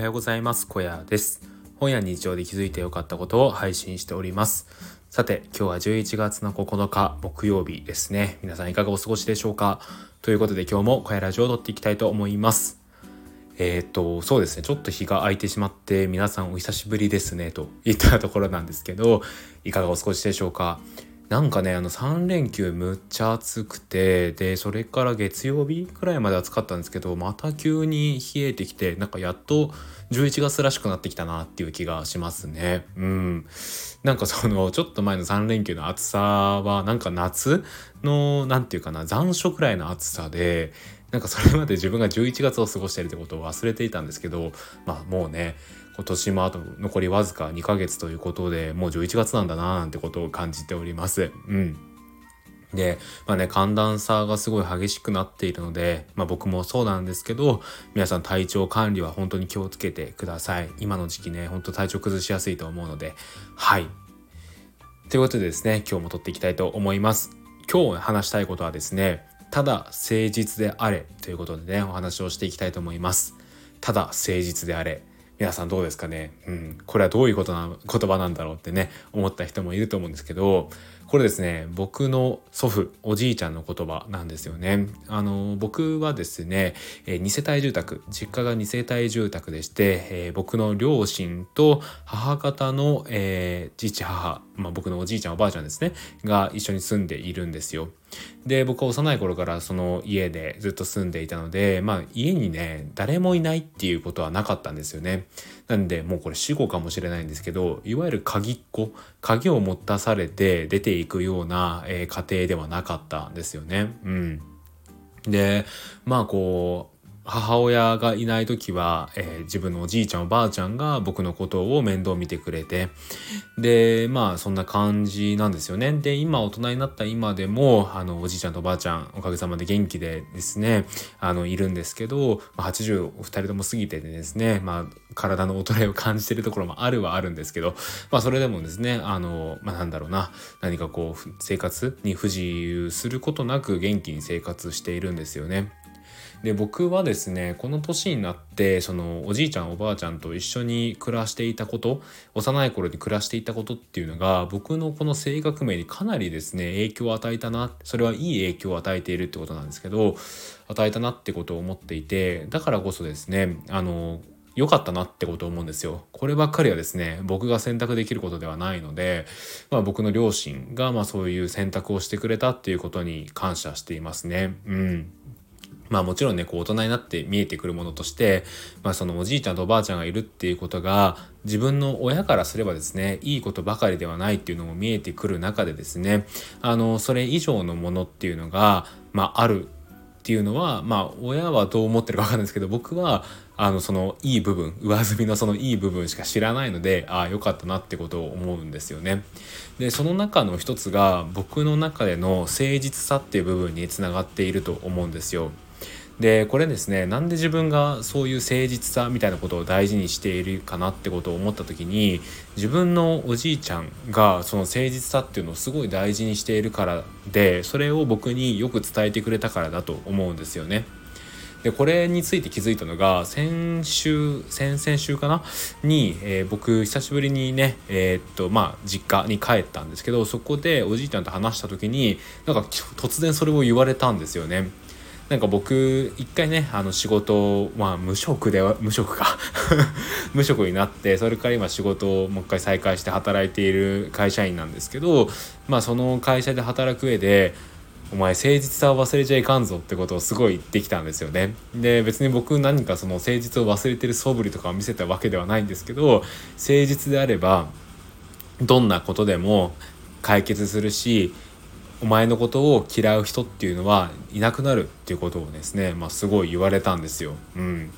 はようございます。小屋です。本屋日常で気づいてよかったことを配信しております。さて、今日は11月の9日木曜日ですね。皆さんいかがお過ごしでしょうか？ということで今日も小屋ラジオを撮っていきたいと思います。えー、っと、そうですね。ちょっと日が空いてしまって皆さんお久しぶりですねといったところなんですけど、いかがお過ごしでしょうか？なんかねあの3連休むっちゃ暑くてでそれから月曜日くらいまで暑かったんですけどまた急に冷えてきてなんかやっと11月らしくなってきたなっていう気がしますね。うん。なんかそのちょっと前の3連休の暑さはなんか夏の何て言うかな残暑くらいの暑さでなんかそれまで自分が11月を過ごしてるってことを忘れていたんですけどまあもうね今年もあと残りわずか2ヶ月ということでもう11月なんだななんてことを感じております。うんで、まあね、寒暖差がすごい激しくなっているので、まあ僕もそうなんですけど、皆さん体調管理は本当に気をつけてください。今の時期ね、本当体調崩しやすいと思うので、はい。ということでですね、今日も撮っていきたいと思います。今日話したいことはですね、ただ誠実であれということでね、お話をしていきたいと思います。ただ誠実であれ。皆さんどうですかね？うん、これはどういうことな言葉なんだろうってね思った人もいると思うんですけどこれですね僕の祖父おじいちゃんの言葉なんですよね。あの僕はですね、え2世帯住宅実家が2世帯住宅でして、えー、僕の両親と母方の、えー、父母、まあ、僕のおじいちゃんおばあちゃんですねが一緒に住んでいるんですよ。で僕は幼い頃からその家でずっと住んでいたのでまあ家にね誰もいないっていうことはなかったんですよね。なんでもうこれ死後かもしれないんですけどいわゆる鍵っ子鍵を持たされて出ていくような、えー、家庭ではなかったんですよね。うん、でまあこう母親がいない時は、えー、自分のおじいちゃんおばあちゃんが僕のことを面倒見てくれてでまあそんな感じなんですよねで今大人になった今でもあのおじいちゃんとおばあちゃんおかげさまで元気でですねあのいるんですけど、まあ、80お二人とも過ぎててですねまあ体の衰えを感じてるところもあるはあるんですけどまあそれでもですねあのまあなんだろうな何かこう生活に不自由することなく元気に生活しているんですよね。で僕はですねこの年になってそのおじいちゃんおばあちゃんと一緒に暮らしていたこと幼い頃に暮らしていたことっていうのが僕のこの性格名にかなりですね影響を与えたなそれはいい影響を与えているってことなんですけど与えたなってことを思っていてだからこそですねあの良かったなってことを思うんですよ。こればっかりはですね、僕が選択できることではないので、まあ、僕の両親がまあそういう選択をしてくれたっていうことに感謝していますね。うん。まあもちろんねこう大人になって見えてくるものとして、まあ、そのおじいちゃんとおばあちゃんがいるっていうことが自分の親からすればですねいいことばかりではないっていうのも見えてくる中でですねあのそれ以上のものっていうのが、まあ、あるっていうのはまあ親はどう思ってるか分かんないですけど僕はあのそのいい部分上積みのそのいい部分しか知らないのでああよかったなってことを思うんですよね。でその中の一つが僕の中での誠実さっていう部分につながっていると思うんですよ。でこれですねなんで自分がそういう誠実さみたいなことを大事にしているかなってことを思った時に自分のおじいちゃんがその誠実さっていうのをすごい大事にしているからでそれを僕によく伝えてくれたからだと思うんですよね。でこれについて気づいたのが先週先々週かな？に、えー、僕久しぶりにねえー、っとまあ実家に帰ったんですけどそこでおじいちゃんと話した時になんか突然それを言われたんですよね。なんか僕一回ねあの仕事まあ無職では無職か 無職になってそれから今仕事をもう一回再開して働いている会社員なんですけどまあその会社で働く上でお前誠実さを忘れちゃいかんぞってことをすごい言ってきたんですよね。で別に僕何かその誠実を忘れてる素振りとかを見せたわけではないんですけど誠実であればどんなことでも解決するしお前のことを嫌う人っていうのはいなくなるっていうことをですね、まあ、すごい言われたんですよ。うん、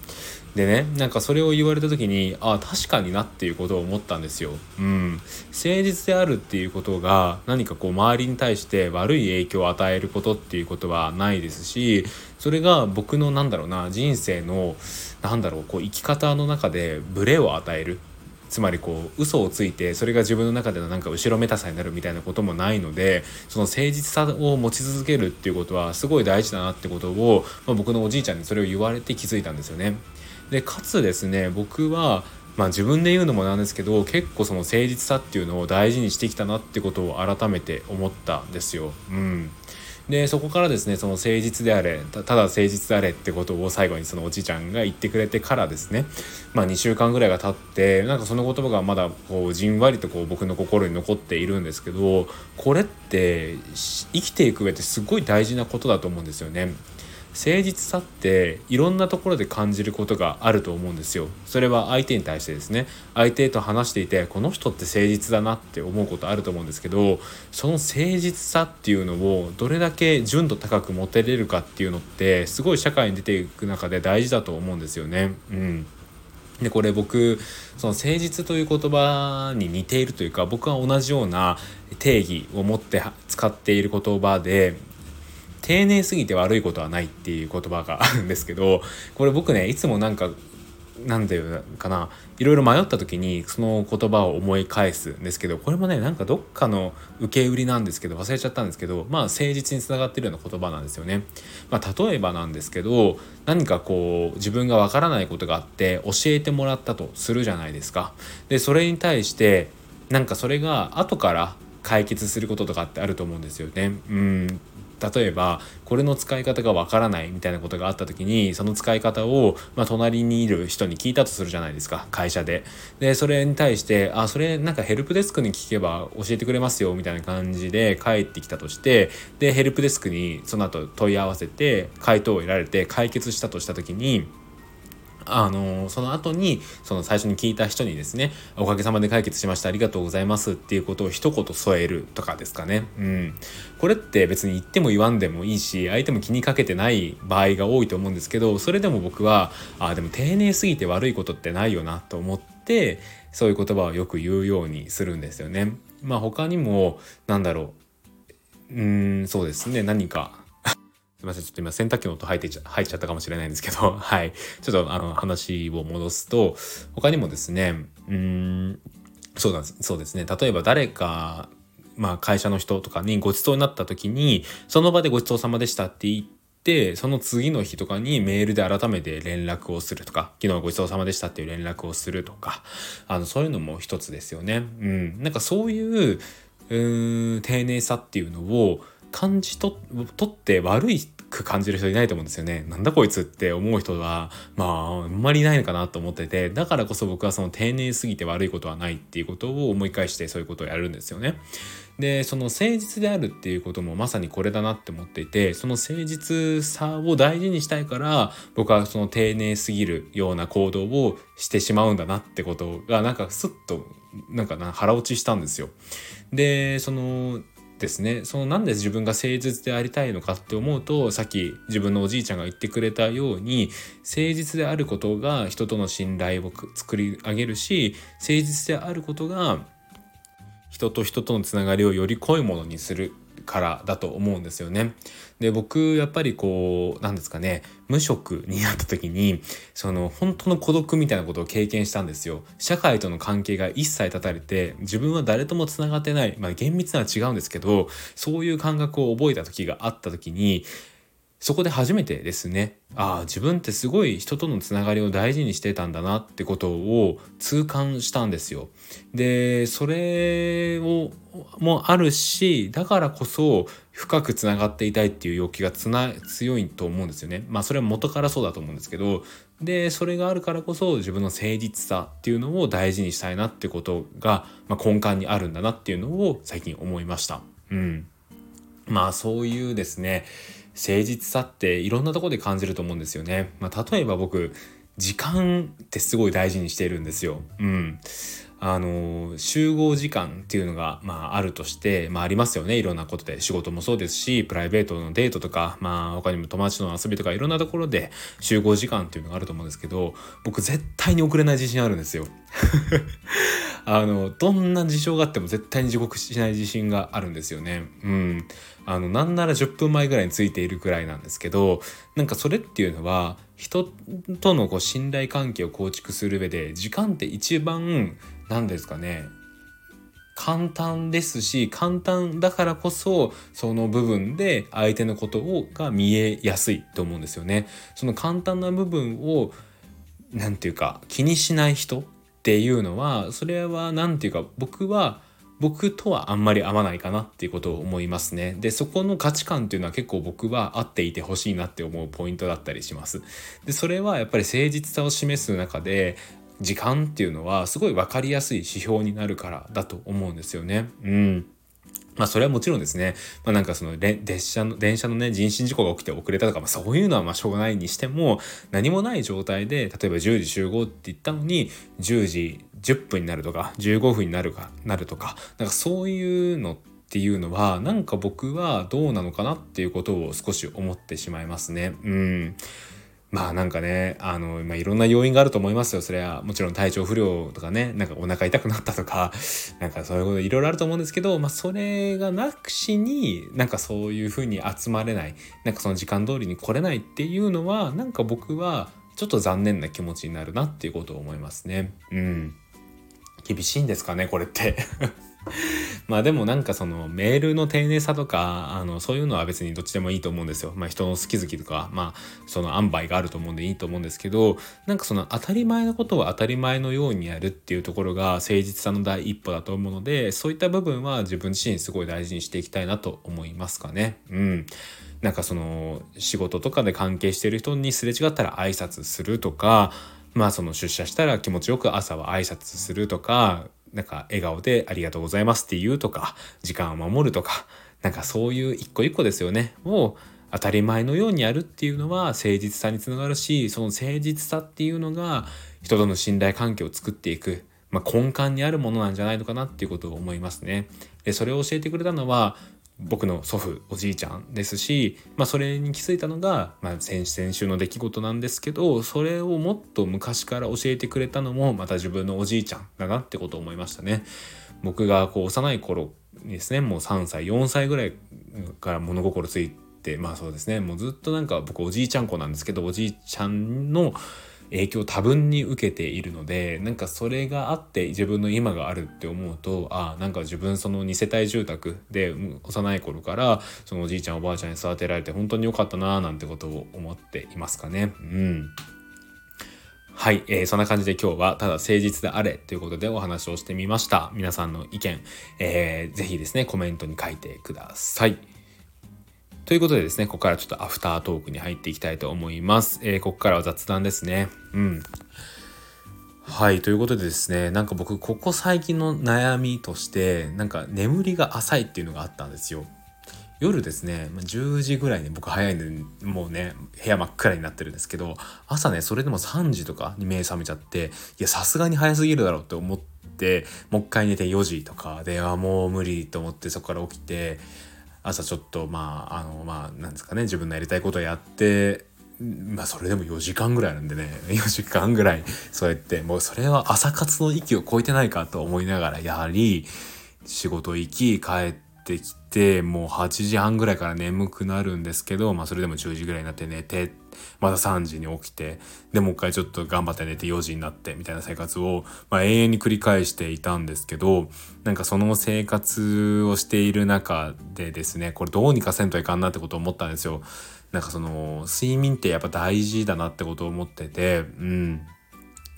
でねなんかそれを言われた時にああ確かになっていうことを思ったんですよ。うん、誠実であるっていうことが何かこう周りに対して悪い影響を与えることっていうことはないですしそれが僕のなんだろうな人生のなんだろうこう生き方の中でブレを与えるつまりこう嘘をついてそれが自分の中でのなんか後ろめたさになるみたいなこともないのでその誠実さを持ち続けるっていうことはすごい大事だなってことを、まあ、僕のおじいちゃんにそれを言われて気づいたんですよね。でかつですね僕はまあ自分で言うのもなんですけど結構その誠実さっていうのを大事にしてきたなってことを改めて思ったんですよ。うん、でそこからですねその誠実であれただ誠実であれってことを最後にそのおじいちゃんが言ってくれてからですねまあ2週間ぐらいが経ってなんかその言葉がまだこうじんわりとこう僕の心に残っているんですけどこれって生きていく上ですごい大事なことだと思うんですよね。誠実さっていろんなところで感じることがあると思うんですよ。それは相手に対してですね。相手と話していてこの人って誠実だなって思うことあると思うんですけどその誠実さっていうのをどれだけ純度高く持てれるかっていうのってすごい社会に出ていく中で大事だと思うんですよね。うん。でこれ僕その誠実という言葉に似ているというか僕は同じような定義を持って使っている言葉で丁寧すぎて悪いことはないっていう言葉があるんですけどこれ僕ねいつもなんか何て言うかないろいろ迷った時にその言葉を思い返すんですけどこれもねなんかどっかの受け売りなんですけど忘れちゃったんですけどまあ誠実につながってるような言葉なんですよね。まあ、例えばなんですけど何かこう自分がわからないことがあって教えてもらったとするじゃないですか。でそれに対してなんかそれが後から解決することとかってあると思うんですよね。うん例えばこれの使い方がわからないみたいなことがあった時にその使い方を、まあ、隣にいる人に聞いたとするじゃないですか会社で。でそれに対して「あそれなんかヘルプデスクに聞けば教えてくれますよ」みたいな感じで帰ってきたとしてでヘルプデスクにその後問い合わせて回答を得られて解決したとした時にあのその後にその最初に聞いた人にですね「おかげさまで解決しましたありがとうございます」っていうことを一言添えるとかですかね。うん、これって別に言っても言わんでもいいし相手も気にかけてない場合が多いと思うんですけどそれでも僕はあでも丁寧すぎて悪いことってないよなと思ってそういう言葉をよく言うようにするんですよね。まあ他にもなんだろううんそうですね何かすみません。ちょっと今洗濯機の音入ってちゃ入っちゃったかもしれないんですけど、はい。ちょっとあの話を戻すと、他にもですね、うん、そうなんです。そうですね。例えば誰か、まあ会社の人とかにご馳走になった時に、その場でご馳走様でしたって言って、その次の日とかにメールで改めて連絡をするとか、昨日ごちそうさまでしたっていう連絡をするとか、あの、そういうのも一つですよね。うん。なんかそういう、うん、丁寧さっていうのを、感じとって悪いく感じる人いないと思うんですよね。なんだこいつって思う人はまああんまりいないのかなと思っててだからこそ僕はその丁寧すぎて悪いことはないっていうことを思い返してそういうことをやるんですよね。でその誠実であるっていうこともまさにこれだなって思っていてその誠実さを大事にしたいから僕はその丁寧すぎるような行動をしてしまうんだなってことがなんかスッとなんかな腹落ちしたんですよ。でそのですね。そのなんで自分が誠実でありたいのかって思うとさっき自分のおじいちゃんが言ってくれたように誠実であることが人との信頼を作り上げるし誠実であることが人と人とのつながりをより濃いものにする。からだと思うんですよね。で僕やっぱりこうなんですかね無職になった時にその本当の孤独みたいなことを経験したんですよ。社会との関係が一切断たれて自分は誰ともつながってないまあ厳密なは違うんですけどそういう感覚を覚えた時があった時にそこで初めてですねああ自分ってすごい人とのつながりを大事にしてたんだなってことを痛感したんですよ。でそれをもあるしだからこそ深くつながっていたいっていう欲求がつな強いと思うんですよね。まあそれは元からそうだと思うんですけどでそれがあるからこそ自分の誠実さっていうのを大事にしたいなってことが、まあ、根幹にあるんだなっていうのを最近思いました。うん、まあそういうですね誠実さっていろんなとこで感じると思うんですよね。まあ、例えば僕時間ってすごい大事にしているんですよ。うん。あの集合時間っていうのが、まあ、あるとして、まあ、ありますよねいろんなことで仕事もそうですしプライベートのデートとか、まあ、他にも友達との遊びとかいろんなところで集合時間っていうのがあると思うんですけど僕絶対に遅れない自信あるんですよ。あのどんな事象があっても絶対に時刻しない自信があるんですよね。うん、あのなんなら10分前ぐらいについているくらいなんですけどなんかそれっていうのは人とのこう信頼関係を構築する上で時間って一番何ですかね簡単ですし簡単だからこそその部分で相手のことをが見えやすいと思うんですよね。その簡単な部分を何て言うか気にしない人っていうのはそれは何て言うか僕は僕とはあんまり合わないかなっていうことを思いますね。で、そこの価値観っていうのは結構僕は合っていてほしいなって思うポイントだったりします。で、それはやっぱり誠実さを示す中で、時間っていうのはすごい分かりやすい指標になるからだと思うんですよね。うん。まあそれはもちろんですね、まあなんかその列車の、電車のね、人身事故が起きて遅れたとか、まあそういうのはまあしょうがないにしても、何もない状態で、例えば10時集合って言ったのに、10時10分になるとか、15分になるか、なるとか、なんかそういうのっていうのは、なんか僕はどうなのかなっていうことを少し思ってしまいますね。うん。まあなんかね、あの、まあ、いろんな要因があると思いますよ。それはもちろん体調不良とかね、なんかお腹痛くなったとか、なんかそういうこといろいろあると思うんですけど、まあそれがなくしに、なんかそういうふうに集まれない、なんかその時間通りに来れないっていうのは、なんか僕はちょっと残念な気持ちになるなっていうことを思いますね。うん。厳しいんですかね、これって まあでもなんかそのメールの丁寧さとかあのそういうのは別にどっちでもいいと思うんですよ。まあ人の好き好きとかまあその塩梅があると思うんでいいと思うんですけどなんかその当たり前のことを当たり前のようにやるっていうところが誠実さの第一歩だと思うのでそういった部分は自分自身すごい大事にしていきたいなと思いますかね。うん。なんかその仕事とかで関係してる人にすれ違ったら挨拶するとかまあその出社したら気持ちよく朝は挨拶するとかなんか笑顔でありがとうございますって言うとか、時間を守るとか、なんかそういう一個一個ですよね。を当たり前のようにやるっていうのは誠実さにつながるし、その誠実さっていうのが人との信頼関係を作っていく、まあ、根幹にあるものなんじゃないのかなっていうことを思いますね。で、それを教えてくれたのは、僕の祖父おじいちゃんですし、まあ、それに気づいたのが、まあ、先先週の出来事なんですけどそれをもっと昔から教えてくれたのもまた自分のおじいちゃんだなってことを思いましたね。僕がこう幼い頃にですねもう3歳4歳ぐらいから物心ついてまあそうですねもうずっとなんか僕おじいちゃん子なんですけどおじいちゃんの影響を多分に受けているのでなんかそれがあって自分の今があるって思うとあなんか自分その2世帯住宅で幼い頃からそのおじいちゃんおばあちゃんに育てられて本当に良かったなーなんてことを思っていますかね。うんはい、えー、そんな感じで今日はただ誠実であれということでお話をしてみました。皆さんの意見、えー、ぜひですね、コメントに書いてください。ということでですね、ここからちょっとアフタートークに入っていきたいと思います。えー、ここからは雑談ですね。うん。はい、ということでですね、なんか僕、ここ最近の悩みとして、なんか眠りが浅いっていうのがあったんですよ。夜ですね、10時ぐらいに僕早いんで、もうね、部屋真っ暗になってるんですけど、朝ね、それでも3時とかに目覚めちゃって、いや、さすがに早すぎるだろうって思って、もう一回寝て4時とかで、あ、もう無理と思ってそこから起きて、朝ちょっとまああのまあなんですかね自分のやりたいことをやってまあそれでも4時間ぐらいなんでね 4時間ぐらいそうやってもうそれは朝活の域を超えてないかと思いながらやはり仕事行き帰ってきてもう8時半ぐらいから眠くなるんですけどまあそれでも10時ぐらいになって寝てまた3時に起きてでもう一回ちょっと頑張って寝て4時になってみたいな生活を、まあ、永遠に繰り返していたんですけどなんかその生活をしている中でですねこれどうにかせんといかんなってことを思ったんですよ。なんかその睡眠ってやっぱ大事だなってことを思っててうん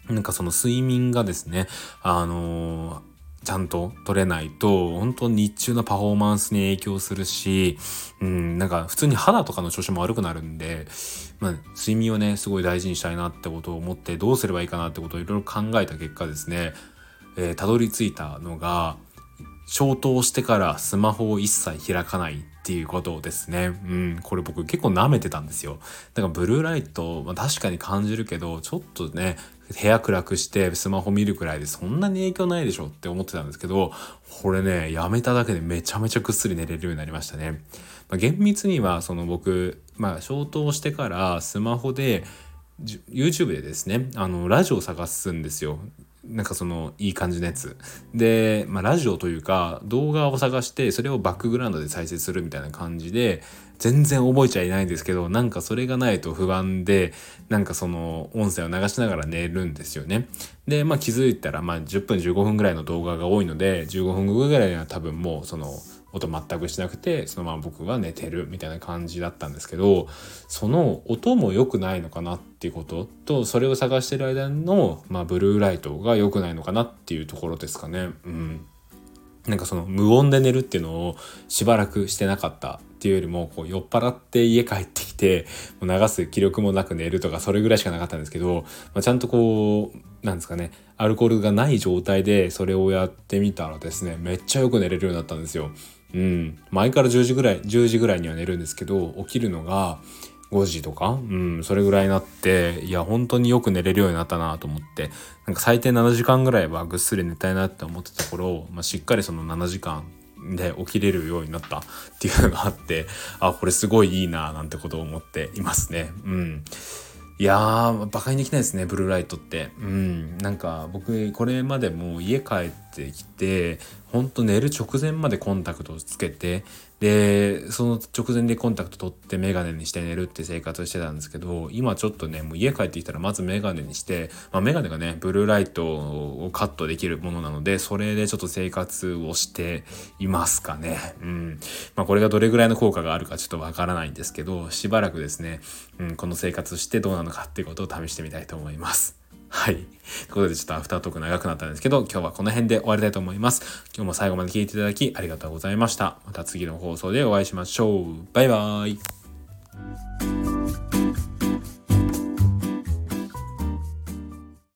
なんかその睡眠がですねあのーちゃんと取れないと、本当日中のパフォーマンスに影響するし、うん、なんか普通に肌とかの調子も悪くなるんで、まあ、睡眠をね、すごい大事にしたいなってことを思って、どうすればいいかなってことをいろいろ考えた結果ですね、えー、たどり着いたのが、消灯してからスマホを一切開かないっていうことですね。うん、これ僕結構舐めてたんですよ。だからブルーライト、まあ、確かに感じるけど、ちょっとね、部屋暗くしてスマホ見るくらいでそんなに影響ないでしょって思ってたんですけど、これね、やめただけでめちゃめちゃぐっすり寝れるようになりましたね。まあ、厳密にはその僕、まあ消灯してからスマホで YouTube でですね、あの、ラジオを探すんですよ。なんかそのいい感じのやつ。で、まあ、ラジオというか動画を探してそれをバックグラウンドで再生するみたいな感じで全然覚えちゃいないんですけどなんかそれがないと不安でなんかその音声を流しながら寝るんですよね。でまあ気づいたらまあ10分15分ぐらいの動画が多いので15分後ぐらいには多分もうその音全くしなくてそのまま僕は寝てるみたいな感じだったんですけどその音も良くないのかなっていうこととそれを探してる間の、まあ、ブルーライトが良くないのかなっていうところですかね。うんなんかその無音で寝るっていうのをしばらくしてなかったっていうよりもこう酔っ払って家帰ってきて流す気力もなく寝るとかそれぐらいしかなかったんですけど、まあ、ちゃんとこうなんですかねアルコールがない状態でそれをやってみたらですねめっちゃよく寝れるようになったんですよ。うん、前から10時ぐらい10時ぐらいには寝るんですけど起きるのが5時とか、うん、それぐらいになって、いや、本当によく寝れるようになったなと思って、なんか最低7時間ぐらいはぐっすり寝たいなって思ってた頃、まあ、しっかりその7時間で起きれるようになった っていうのがあって、あ、これすごいいいななんてことを思っていますね。うん。いやー、馬鹿にできないですね、ブルーライトって。うん。なんか僕、これまでも家帰ってきて、ほんと寝る直前までコンタクトをつけて、で、その直前でコンタクト取ってメガネにして寝るって生活をしてたんですけど、今ちょっとね、もう家帰ってきたらまずメガネにして、まあ、メガネがね、ブルーライトをカットできるものなので、それでちょっと生活をしていますかね。うん。まあ、これがどれぐらいの効果があるかちょっとわからないんですけど、しばらくですね、うん、この生活してどうなのかっていうことを試してみたいと思います。はい。ということでちょっとアフタートーク長くなったんですけど、今日はこの辺で終わりたいと思います。今日も最後まで聞いていただきありがとうございました。また次の放送でお会いしましょう。バイバーイ。